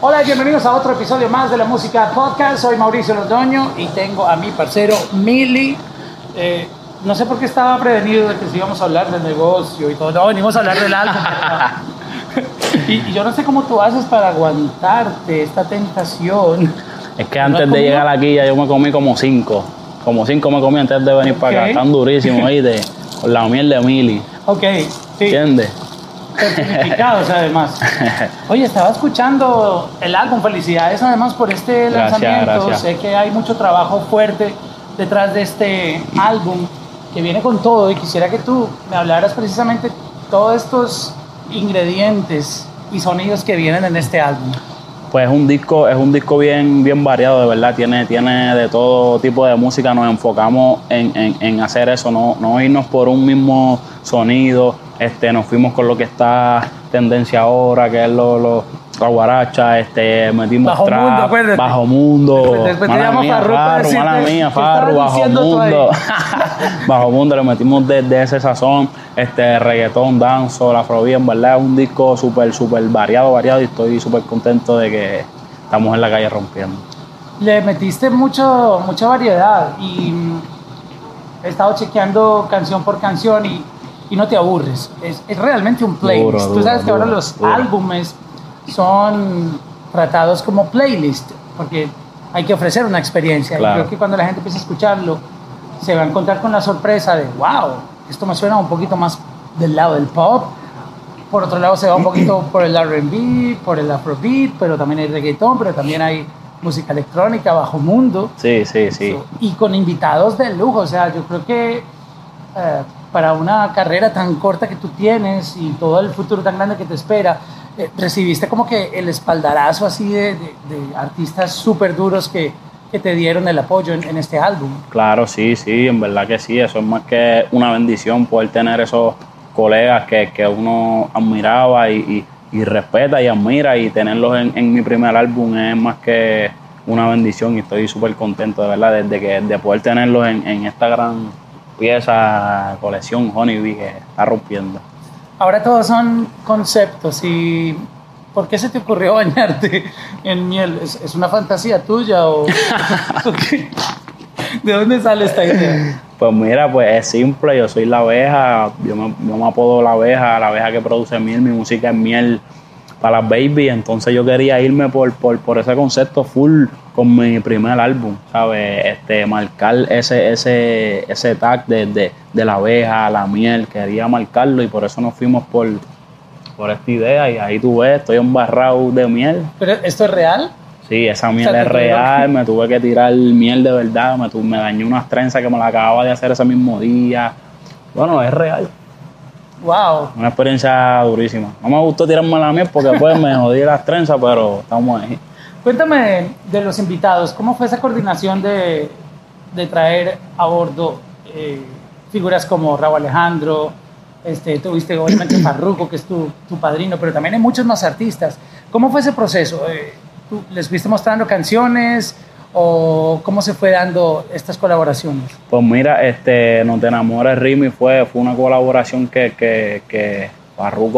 Hola y bienvenidos a otro episodio más de la Música Podcast. Soy Mauricio Londoño y tengo a mi parcero Mili. Eh, no sé por qué estaba prevenido de que si íbamos a hablar del negocio y todo. No, venimos a hablar del álbum. y, y yo no sé cómo tú haces para aguantarte esta tentación. Es que antes de llegar aquí ya yo me comí como cinco. Como cinco me comí antes de venir para acá. Ok. Están durísimos, ¿oíste? Con la miel de Mili. Ok, sí. ¿Entiendes? Certificados además. Oye, estaba escuchando el álbum, felicidades además por este Gracias, lanzamiento. gracias. Sé que hay mucho trabajo fuerte detrás de este álbum que viene con todo y quisiera que tú me hablaras precisamente todos estos ingredientes y sonidos que vienen en este álbum. Pues es un disco, es un disco bien, bien variado, de verdad. Tiene, tiene de todo tipo de música. Nos enfocamos en, en- en hacer eso, no, no irnos por un mismo sonido. Este, nos fuimos con lo que está tendencia ahora, que es lo, lo- la guaracha, este, metimos Bajo trap, mundo, acuérdate. bajo mundo, Después te mala llamo mía, Farru, decirte, mala mía, ¿qué Farru, bajo mundo. Bajo Mundo le metimos desde ese sazón, este reggaetón, danzo, la afrobeat, en verdad es un disco súper, súper variado, variado y estoy súper contento de que estamos en la calle rompiendo. Le metiste mucho, mucha variedad y mm, he estado chequeando canción por canción y, y no te aburres. Es, es realmente un playlist. Duro, Tú sabes que ahora duro, los álbumes son tratados como playlist porque hay que ofrecer una experiencia. Y Claro. creo que cuando la gente empieza a escucharlo, se va a encontrar con la sorpresa de, wow, esto me suena un poquito más del lado del pop. Por otro lado, se va un poquito por el RB, por el afrobeat, pero también hay reggaetón, pero también hay música electrónica, bajo mundo. Sí, sí, sí. Y con invitados de lujo. O sea, yo creo que eh, para una carrera tan corta que tú tienes y todo el futuro tan grande que te espera, eh, recibiste como que el espaldarazo así de, de- de artistas súper duros que, que te dieron el apoyo en, este álbum. Claro, sí, sí, en verdad que sí, eso es más que una bendición poder tener esos colegas que, que uno admiraba y, y- respeta y admira y tenerlos en, en mi primer álbum es más que una bendición y estoy súper contento de verdad desde que de poder tenerlos en, en esta gran pieza, colección Honeybee que está rompiendo. Ahora todos son conceptos y ¿por qué se te ocurrió bañarte en miel? ¿Es, es una fantasía tuya o? ¿De dónde sale esta idea? Pues mira, pues es simple, yo soy la abeja, yo me, yo me apodo la abeja, la abeja que produce miel, mi música es miel para las baby, entonces yo quería irme por, por, por ese concepto full con mi primer álbum, ¿sabes? Este, marcar ese, ese, ese tag de, de, de la abeja, la miel, quería marcarlo y por eso nos fuimos por, por esta idea y ahí tú ves, estoy embarrado de miel. ¿Pero esto es real? Sí, esa miel O sea, es real, que- me tuve que tirar miel de verdad, me, tu- me dañé unas trenzas que me la acababa de hacer ese mismo día. Bueno, es real, ¡Wow! una experiencia durísima. No me gustó tirarme la miel porque después me jodí las trenzas, pero estamos ahí. Cuéntame de los invitados, ¿cómo fue esa coordinación de, de traer a bordo eh, figuras como Raúl Alejandro? Este, tuviste obviamente Farruko, que es tu, tu padrino, pero también hay muchos más artistas. ¿Cómo fue ese proceso? Eh, ¿tú ¿Les fuiste mostrando canciones o cómo se fue dando estas colaboraciones? Pues mira, este, No te enamores, Rimi fue, fue una colaboración que, que,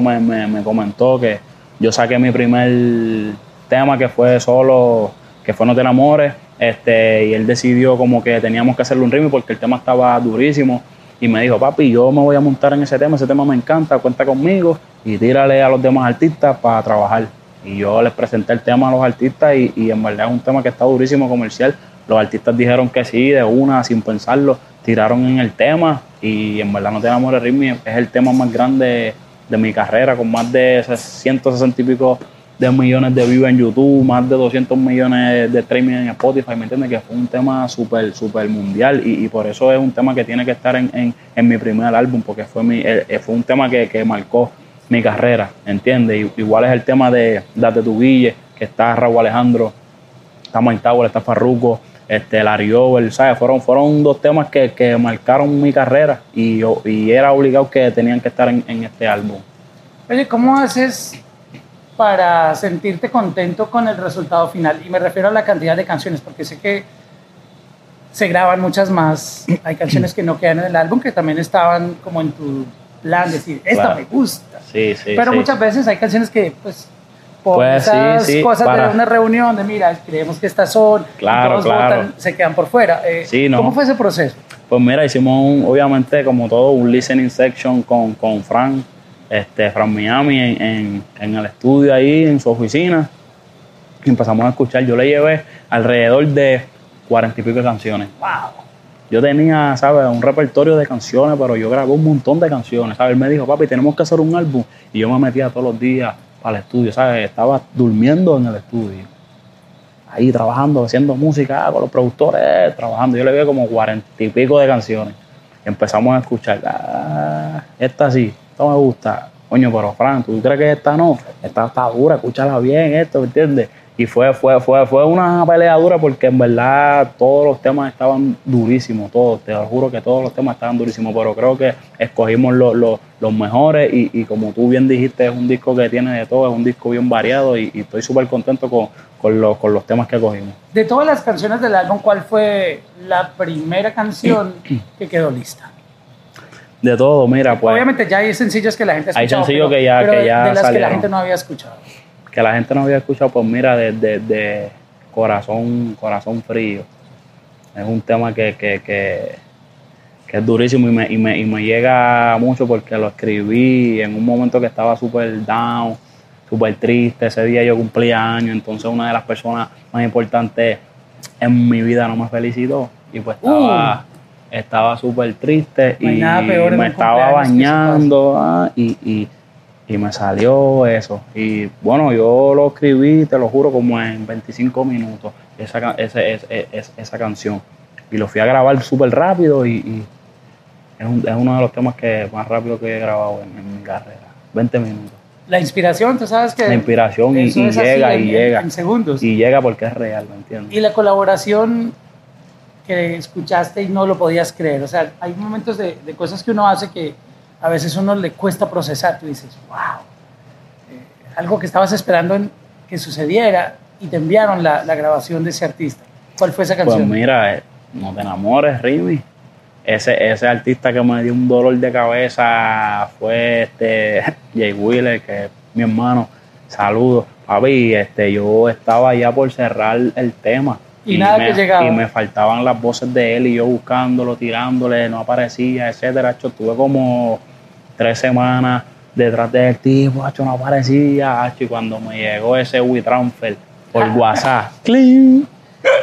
me, me, me comentó que yo saqué mi primer tema que fue solo, que fue No te enamores, este, y él decidió como que teníamos que hacerle un Rimi porque el tema estaba durísimo y me dijo, papi, yo me voy a montar en ese tema, ese tema me encanta, cuenta conmigo y tírale a los demás artistas para trabajar. Y yo les presenté el tema a los artistas y, y en verdad es un tema que está durísimo comercial. Los artistas dijeron que sí, de una, sin pensarlo, tiraron en el tema y en verdad No te enamores Ritmi es el tema más grande de mi carrera, con más de 160 y pico de millones de views en YouTube, más de 200 millones de streaming en Spotify, ¿me entiendes? Que fue un tema súper, súper mundial y, y por eso es un tema que tiene que estar en, en, en mi primer álbum, porque fue, mi, eh, fue un tema que, que marcó mi carrera, ¿entiendes? Igual es el tema de Date tu Guille, que está Raúl Alejandro, está Mike Tower, está Farruko, este, Larry Over, ¿sabes? Fueron, fueron dos temas que, que marcaron mi carrera y, y era obligado que tenían que estar en este álbum. Oye, ¿cómo haces para sentirte contento con el resultado final? Y me refiero a la cantidad de canciones, porque sé que se graban muchas más. Hay canciones que no quedan en el álbum que también estaban como en tu plan, decir, esta Claro. me gusta. Sí, sí. Pero sí. muchas veces hay canciones que, pues, por Pues esas sí, cosas para- de una reunión, de mira, creemos que estas son, Claro, todos claro. votan, se quedan por fuera. Eh, Sí, no. ¿Cómo fue ese proceso? Pues mira, hicimos un- obviamente como todo un listening section con, con Fran, este, Fran Miami en, en- en el estudio ahí, en su oficina. Y empezamos a escuchar. Yo le llevé alrededor de cuarenta y pico canciones. Wow. Yo tenía, ¿sabes? Un repertorio de canciones, pero yo grabé un montón de canciones, ¿sabes? Él me dijo, papi, tenemos que hacer un álbum. Y yo me metía todos los días al estudio, ¿sabes? Estaba durmiendo en el estudio. Ahí trabajando, haciendo música con los productores, trabajando. Yo le vi como cuarenta y pico de canciones. Empezamos a escuchar, ah, esta sí, esta me gusta. Coño, pero Fran, ¿tú crees que esta no? Esta está dura, escúchala bien, esto, ¿me entiendes? Y fue, fue, fue, fue una pelea dura porque en verdad todos los temas estaban durísimos, todos, te lo juro que todos los temas estaban durísimos, pero creo que escogimos los, los, los mejores y, y como tú bien dijiste, es un disco que tiene de todo, es un disco bien variado y, y estoy súper contento con, con, los, con los temas que cogimos. De todas las canciones del álbum, ¿cuál fue la primera canción que quedó lista? De todo, mira, pues Obviamente ya hay sencillos que la gente ha Hay escuchado. sencillos pero- que ya- pero que de- ya de las que la gente no había escuchado. Que la gente no había escuchado, pues mira, desde de, corazón, corazón frío. Es un tema que, que, que, que es durísimo y me, y, me, y me llega mucho porque lo escribí en un momento que estaba súper down, súper triste. Ese día yo cumplía años, entonces una de las personas más importantes en mi vida no me felicitó y pues estaba... Estaba súper triste No y me estaba bañando ah, y, y, y me salió eso. Y bueno, yo lo escribí, te lo juro, como en 25 minutos, esa, ese- ese- ese- esa canción. Y lo fui a grabar súper rápido y, y es, un- es uno de los temas que más rápido que he grabado en, en mi carrera. 20 minutos. La inspiración, tú sabes que. La inspiración y, así llega y en- llega. En segundos. Y llega porque es real, ¿me entiendes? Y la colaboración que escuchaste y no lo podías creer. O sea, hay momentos de, de cosas que uno hace que a veces uno le cuesta procesar. Tú dices, wow, eh, algo que estabas esperando en- que sucediera y te enviaron la, la grabación de ese artista. ¿Cuál fue esa Pues canción? mira, eh, no te enamores, Rimi. Ese, ese artista que me dio un dolor de cabeza fue este Jay Wheeler, que es mi hermano. Saludos. Papi, este, yo estaba ya por cerrar el tema. Y nada me, que llegaba. Y me faltaban las voces de él y yo buscándolo, tirándole, no aparecía, etcétera. Yo estuve como tres semanas detrás del tipo, hacho, no aparecía, hacho, y cuando me llegó ese WeTransfer por WhatsApp, ¡cling!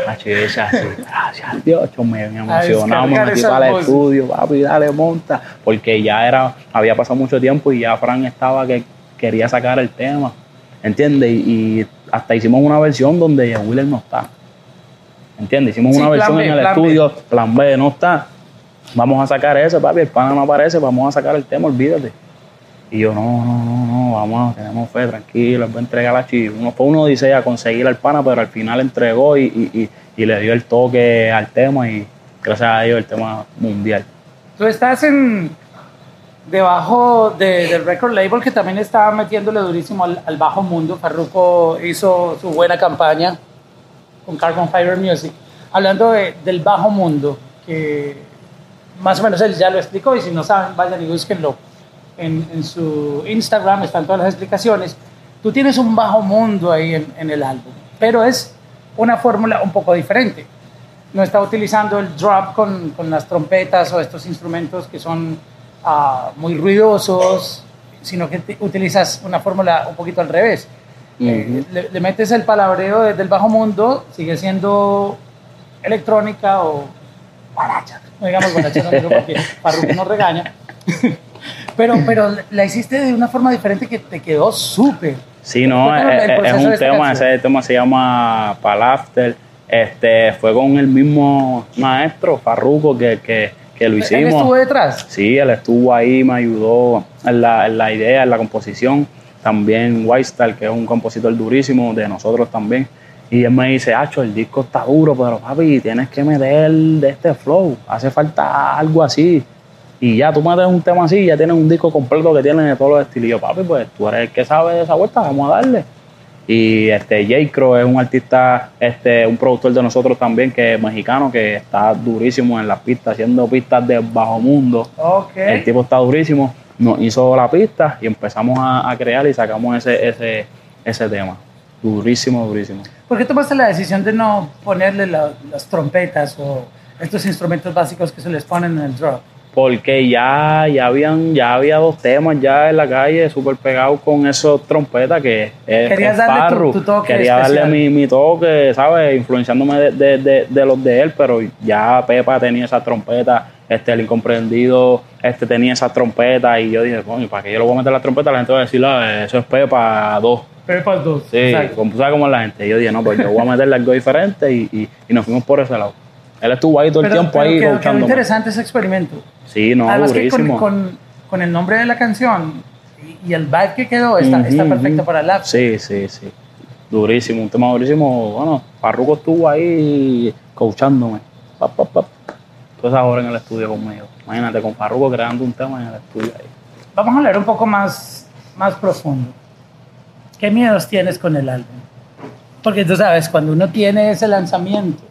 Hacho, yo decía así, gracias Dios, hacho, me, me emocionaba, me metí para el estudio, papi, dale, monta, porque ya era, había pasado mucho tiempo y ya Fran estaba que quería sacar el tema, ¿entiendes? Y, y hasta hicimos una versión donde Wheeler no está, ¿entiendes? Hicimos Sí, una versión B, en el B. estudio, plan B no está, vamos a sacar ese, papi, el pana no aparece, vamos a sacar el tema, olvídate. Y yo, no, no, no, no, vamos, tenemos fe, tranquilo, va a entregar la chiva. Uno fue uno dice a conseguir al pana, pero al final entregó y, y, y, y le dio el toque al tema y gracias a Dios el tema mundial. Tú estás en debajo de- del record label que también estaba metiéndole durísimo al, bajo mundo. Farruko hizo su buena campaña con Carbon Fiber Music. Hablando de- del bajo mundo, que más o menos él ya lo explicó y si no saben, vayan y búsquenlo. En, en su Instagram están todas las explicaciones. Tú tienes un bajo mundo ahí en, en el álbum, pero es una fórmula un poco diferente no está utilizando el drop con, con las trompetas o estos instrumentos que son ah, muy ruidosos, sino que te- utilizas una fórmula un poquito al revés. Eh, le, le metes el palabreo desde el bajo mundo, sigue siendo electrónica o guaracha. No digamos guaracha, no digo porque Farruko nos regaña. pero, pero la hiciste de una forma diferente que te quedó súper. Sí, no, es, el es- es un tema, ese tema se llama Palafter. Este, fue con el mismo maestro, Farruko, que, que, que lo ¿Él hicimos. estuvo detrás? Sí, él estuvo ahí, me ayudó en la, en la idea, en la composición. También Whitestar, que es un compositor durísimo de nosotros también. Y él me dice, Acho, el disco está duro, pero papi, tienes que meter de este flow. Hace falta algo así. Y ya tú metes un tema así, ya tienes un disco completo que tiene de todos los estilos. Y yo, papi, pues tú eres el que sabe de esa vuelta, vamos a darle. Y este J. Crow es un artista, este, un productor de nosotros también, que es mexicano, que está durísimo en las pistas, haciendo pistas de bajo mundo. El tipo está durísimo. Nos hizo la pista y empezamos a, a crear y sacamos ese, ese, ese tema. Durísimo, durísimo. ¿Por qué tomaste la decisión de no ponerle la- las trompetas o estos instrumentos básicos que se les ponen en el drop? Porque ya, ya habían, ya había dos temas ya en la calle súper pegados con esos trompetas que es, Querías tu- toque Quería darle mi, mi toque, ¿sabes? Influenciándome de, de- de- de los de él, pero ya Pepa tenía esa trompeta, este, el incomprendido, este tenía esa trompeta y yo dije, coño, ¿para qué yo le voy a meter la trompeta? La gente va a decir, "Ah, eso es Pepa 2. Pepa 2. Sí, como, ¿sabes cómo la gente? Yo dije, no, pues yo voy a meterle algo diferente y, y, y nos fuimos por ese lado. Él estuvo ahí todo el Pero, tiempo pero ahí quedó, quedó interesante ese experimento. Sí, no, Además que con, durísimo. con, con el nombre de la canción y, y el vibe que quedó está, está Ujú, perfecto ujú. para el after. Sí, sí, sí. Durísimo, un tema durísimo. Bueno, Farruko estuvo ahí coachándome. Pa, pa, pa. Todas esas horas en el estudio conmigo. Imagínate, con Farruko creando un tema en el estudio ahí. Vamos a hablar un poco más, más profundo. ¿Qué miedos tienes con el álbum? Porque tú sabes, cuando uno tiene ese lanzamiento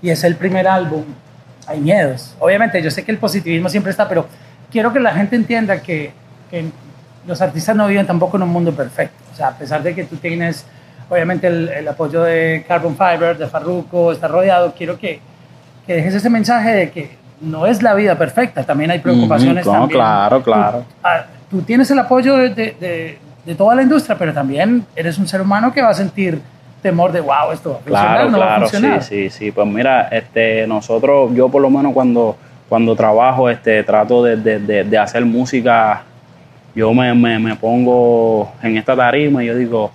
y es el primer álbum, hay miedos. Obviamente, yo sé que el positivismo siempre está, pero quiero que la gente entienda que, que los artistas no viven tampoco en un mundo perfecto. O sea, a pesar de que tú tienes, obviamente, el, el apoyo de Carbon Fiber, de Farruko, está rodeado, quiero que, que dejes ese mensaje de que no es la vida perfecta, también hay preocupaciones. No, también. claro, Tú- claro. ah, Tú, tienes el apoyo de, de- de- de toda la industria, pero también eres un ser humano que va a sentir temor de, wow, esto va a funcionar, Claro, no va a claro, sí, funcionar. sí, sí. Pues mira, este, nosotros, yo por lo menos cuando, cuando trabajo, este, trato de, de- de- de hacer música, yo me, me- me pongo en esta tarima y yo digo,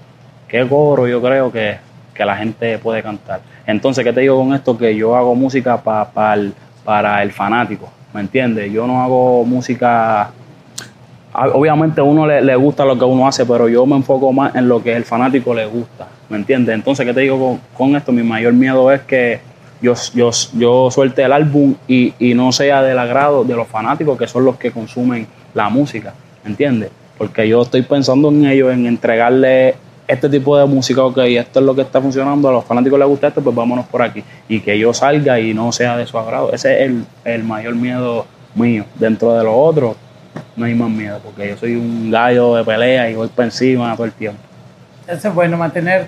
¿qué coro yo creo que, que la gente puede cantar? Entonces, ¿qué te digo con esto? Que yo hago música pa- pa el- para el fanático, ¿me entiendes? Yo no hago música obviamente a uno le, le gusta lo que uno hace, pero yo me enfoco más en lo que el fanático le gusta, ¿me entiendes? Entonces, ¿qué te digo con, con esto? Mi mayor miedo es que yo, yo, yo suelte el álbum y, y no sea del agrado de los fanáticos, que son los que consumen la música, ¿me entiendes? Porque yo estoy pensando en ellos, en entregarle este tipo de música, ok, esto es lo que está funcionando, a los fanáticos les gusta esto, pues vámonos por aquí. Y que yo salga y no sea de su agrado. Ese es el, el mayor miedo mío. Dentro de lo otro, no hay más miedo, porque yo soy un gallo de pelea y voy por encima todo el tiempo. Eso es bueno, mantener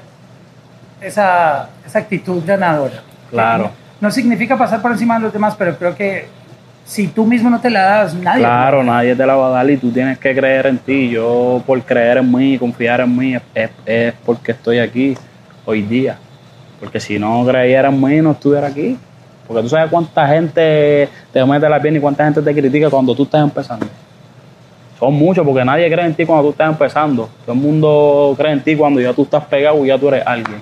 esa, esa actitud ganadora. Claro. No, no significa pasar por encima de los demás, pero creo que si tú mismo no te la das, nadie. Claro, nadie te la va a dar y tú tienes que creer en ti. Yo por creer en mí, confiar en mí, es, es porque estoy aquí hoy día. Porque si no creyera en mí, no estuviera aquí. Porque tú sabes cuánta gente te mete la pierna y cuánta gente te critica cuando tú estás empezando. Son muchos, porque nadie cree en ti cuando tú estás empezando. Todo el mundo cree en ti cuando ya tú estás pegado y ya tú eres alguien.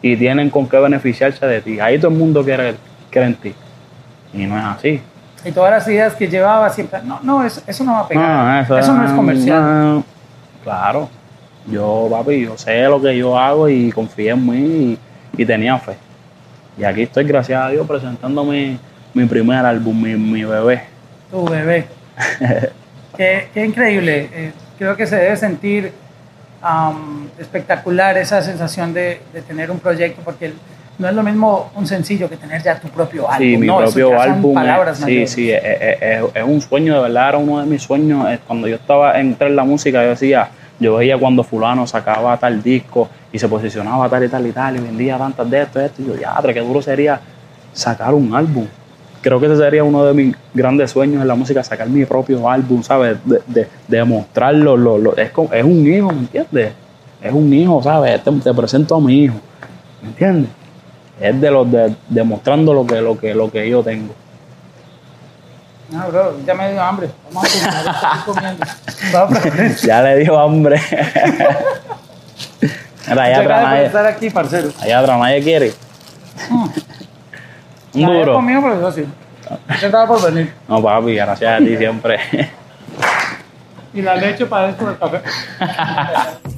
Y tienen con qué beneficiarse de ti. Ahí todo el mundo quiere, cree en ti. Y no es así. Y todas las ideas que llevaba siempre, no, no, eso, eso no va a pegar. No, eso, no es comercial. no. Claro. Yo, papi, yo sé lo que yo hago y confié en mí y, y tenía fe. Y aquí estoy, gracias a Dios, presentando mi, mi primer álbum, mi, mi bebé. Tu bebé. qué, qué increíble. Eh, creo que se debe sentir am, espectacular esa sensación de, de tener un proyecto, porque no es lo mismo un sencillo que tener ya tu propio álbum. Sí, mi no, propio álbum. palabras es- sí, sí, es, es- es- es un sueño, de verdad, era uno de mis sueños. Eh, Cuando yo estaba entre en la música, yo decía, yo veía cuando fulano sacaba tal disco y se posicionaba tal y tal y tal y vendía tantas de esto esto. Y yo, ya, qué duro sería sacar un álbum. Creo que ese sería uno de mis grandes sueños en la música, sacar mi propio álbum, ¿sabes? De, de, de mostrarlo. Lo, lo- es, como- es un hijo, ¿me entiendes? Es un hijo, ¿sabes? Te, te presento a mi hijo, ¿me entiendes? Es de los de, demostrando lo que, lo que, lo que yo tengo. No, bro, ya me dio hambre. Vamos a comer, estoy comiendo. Ya le dio hambre. Mira, allá atrás nadie, estar aquí, parcero. allá atrás nadie quiere. Un duro. comido, pero yo sí. Gracias por venir. No, papi, gracias a ti siempre. Y la leche para esto del café.